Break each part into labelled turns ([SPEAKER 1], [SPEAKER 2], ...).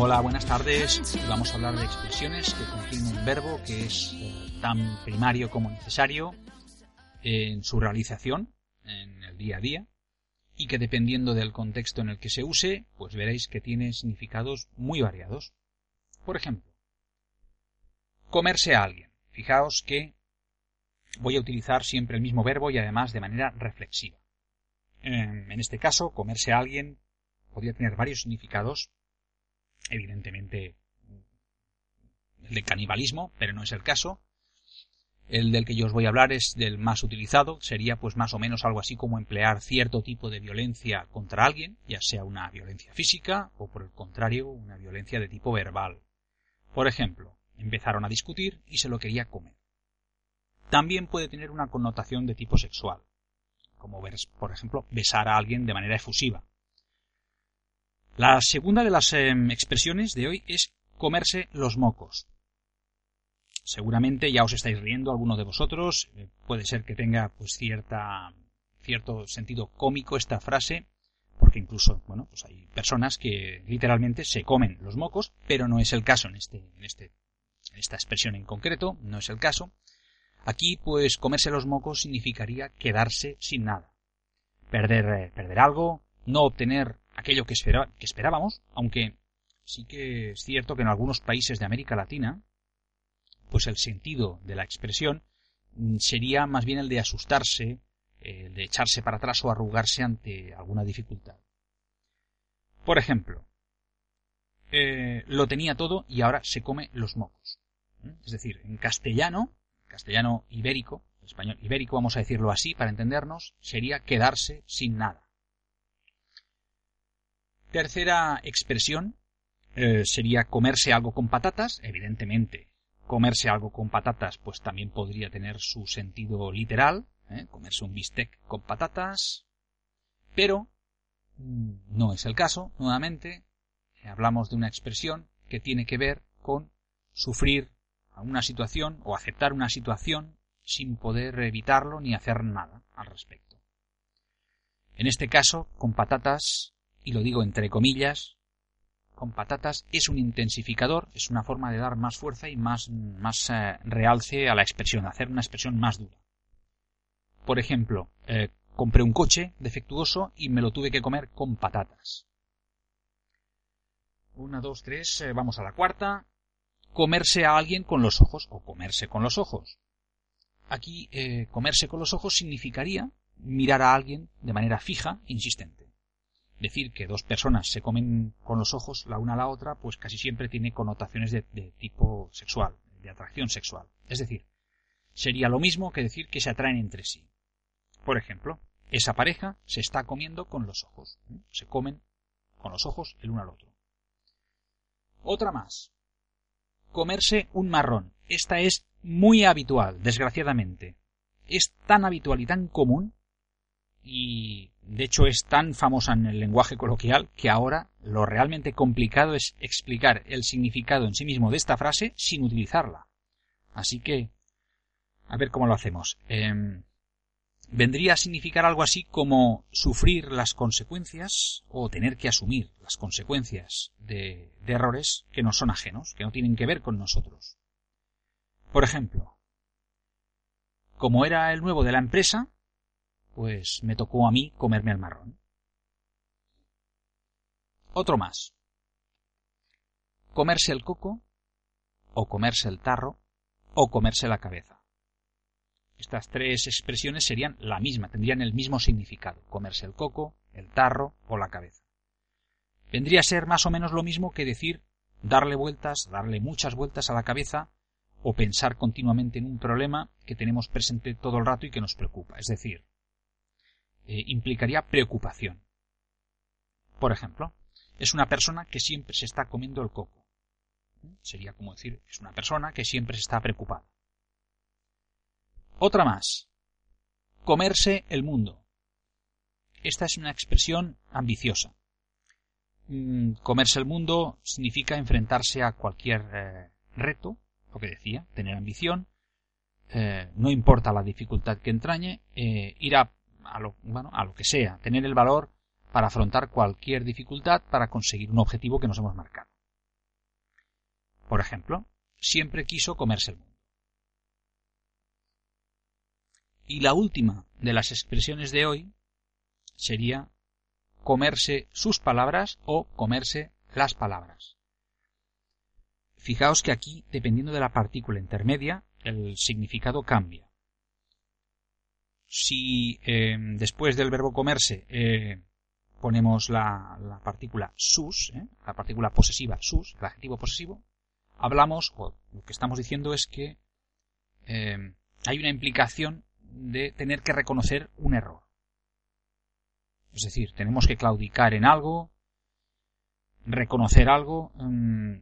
[SPEAKER 1] Hola, buenas tardes. Vamos a hablar de expresiones que contienen un verbo que es eh, tan primario como necesario en su realización en el día a día y que dependiendo del contexto en el que se use, pues veréis que tiene significados muy variados. Por ejemplo, comerse a alguien. Fijaos que voy a utilizar siempre el mismo verbo y además de manera reflexiva. En este caso, comerse a alguien podría tener varios significados, evidentemente el de canibalismo, pero no es el caso. El del que yo os voy a hablar es del más utilizado, sería pues más o menos algo así como emplear cierto tipo de violencia contra alguien, ya sea una violencia física o por el contrario una violencia de tipo verbal. Por ejemplo, empezaron a discutir y se lo quería comer. También puede tener una connotación de tipo sexual, como ver, por ejemplo, besar a alguien de manera efusiva. La segunda de las em, expresiones de hoy es comerse los mocos. Seguramente ya os estáis riendo alguno de vosotros, eh, puede ser que tenga pues cierta cierto sentido cómico esta frase, porque incluso, bueno, pues hay personas que literalmente se comen los mocos, pero no es el caso en este en este en esta expresión en concreto, no es el caso. Aquí, pues, comerse los mocos significaría quedarse sin nada. Perder, eh, perder algo, no obtener aquello que, esperábamos, aunque sí que es cierto que en algunos países de América Latina, pues el sentido de la expresión mm, sería más bien el de asustarse, el de echarse para atrás o arrugarse ante alguna dificultad. Por ejemplo, eh, lo tenía todo y ahora se come los mocos. Es decir, en castellano castellano ibérico, español ibérico, vamos a decirlo así para entendernos, sería quedarse sin nada. Tercera expresión eh, sería comerse algo con patatas, evidentemente. Comerse algo con patatas, pues también podría tener su sentido literal, ¿eh? comerse un bistec con patatas, pero mm, no es el caso, nuevamente, hablamos de una expresión que tiene que ver con sufrir una situación o aceptar una situación sin poder evitarlo ni hacer nada al respecto. En este caso, con patatas, y lo digo entre comillas, con patatas es un intensificador, es una forma de dar más fuerza y más, más eh, realce a la expresión, hacer una expresión más dura. Por ejemplo, eh, compré un coche defectuoso y me lo tuve que comer con patatas. Una, dos, tres, eh, vamos a la cuarta comerse a alguien con los ojos o comerse con los ojos. Aquí comerse con los ojos significaría mirar a alguien de manera fija e insistente. Decir que dos personas se comen con los ojos la una a la otra, pues casi siempre tiene connotaciones de, tipo sexual, de atracción sexual. Es decir, sería lo mismo que decir que se atraen entre sí. Por ejemplo, esa pareja se está comiendo con los ojos. Se comen con los ojos el uno al otro. Otra más comerse un marrón. Esta es muy habitual, desgraciadamente. Es tan habitual y tan común y de hecho es tan famosa en el lenguaje coloquial que ahora lo realmente complicado es explicar el significado en sí mismo de esta frase sin utilizarla. Así que, a ver cómo lo hacemos. Em, vendría a significar algo así como sufrir las consecuencias o tener que asumir las consecuencias de, errores que no son ajenos, que no tienen que ver con nosotros. Por ejemplo, como era el nuevo de la empresa, pues me tocó a mí comerme el marrón. Otro más. Comerse el coco, o comerse el tarro, o comerse la cabeza. Estas tres expresiones serían la misma, tendrían el mismo significado, comerse el coco, el tarro o la cabeza. Vendría a ser más o menos lo mismo que decir darle vueltas, darle muchas vueltas a la cabeza o pensar continuamente en un problema que tenemos presente todo el rato y que nos preocupa. Es decir, eh, implicaría preocupación. Por ejemplo, es una persona que siempre se está comiendo el coco. Sería como decir, es una persona que siempre se está preocupada. Otra más. Comerse el mundo. Esta es una expresión ambiciosa. Mm, comerse el mundo significa enfrentarse a cualquier eh, reto, lo que decía, tener ambición, eh, no importa la dificultad que entrañe, eh, ir a, lo, bueno, a lo que sea, tener el valor para afrontar cualquier dificultad para conseguir un objetivo que nos hemos marcado. Por ejemplo, siempre quiso comerse el mundo. Y la última de las expresiones de hoy sería comerse sus palabras o comerse las palabras. Fijaos que aquí, dependiendo de la partícula intermedia, el significado cambia. Si eh, después del verbo comerse eh, ponemos la, partícula sus, ¿eh? la partícula posesiva sus, el adjetivo posesivo, hablamos, o lo que estamos diciendo es que eh, hay una implicación de tener que reconocer un error. Es decir, tenemos que claudicar en algo, reconocer algo. Mm,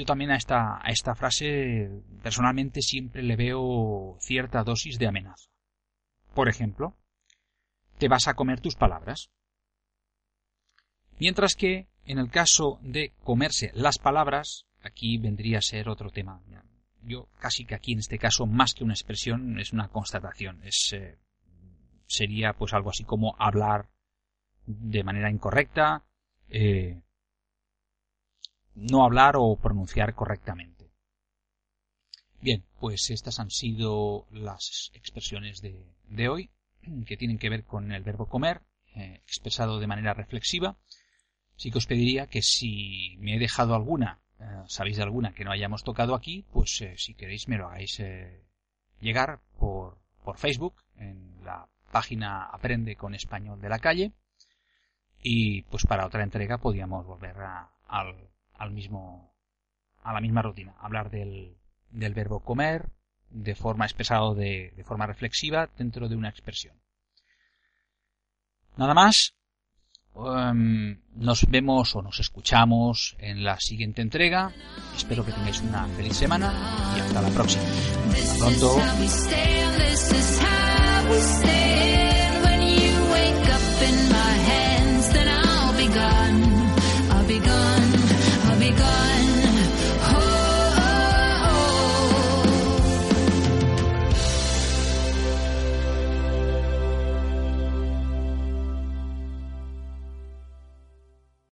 [SPEAKER 1] yo también a esta, frase personalmente siempre le veo cierta dosis de amenaza. Por ejemplo, te vas a comer tus palabras. Mientras que, en el caso de comerse las palabras, aquí vendría a ser otro tema. Yo casi que aquí en este caso, más que una expresión, es una constatación. Es, eh, sería pues algo así como hablar de manera incorrecta, eh, no hablar o pronunciar correctamente. Bien, pues estas han sido las expresiones de, hoy que tienen que ver con el verbo comer, eh, expresado de manera reflexiva. Sí que os pediría que si me he dejado alguna, eh, sabéis de alguna que no hayamos tocado aquí, pues eh, si queréis me lo hagáis llegar por, por Facebook en la página Aprende con Español de la calle y pues para otra entrega podíamos volver al, al mismo a la misma rutina hablar del, del verbo comer de forma expresado de, de forma reflexiva dentro de una expresión. Nada más. Em, nos vemos o nos escuchamos en la siguiente entrega. Espero que tengáis una feliz semana y hasta la próxima. Hasta pronto.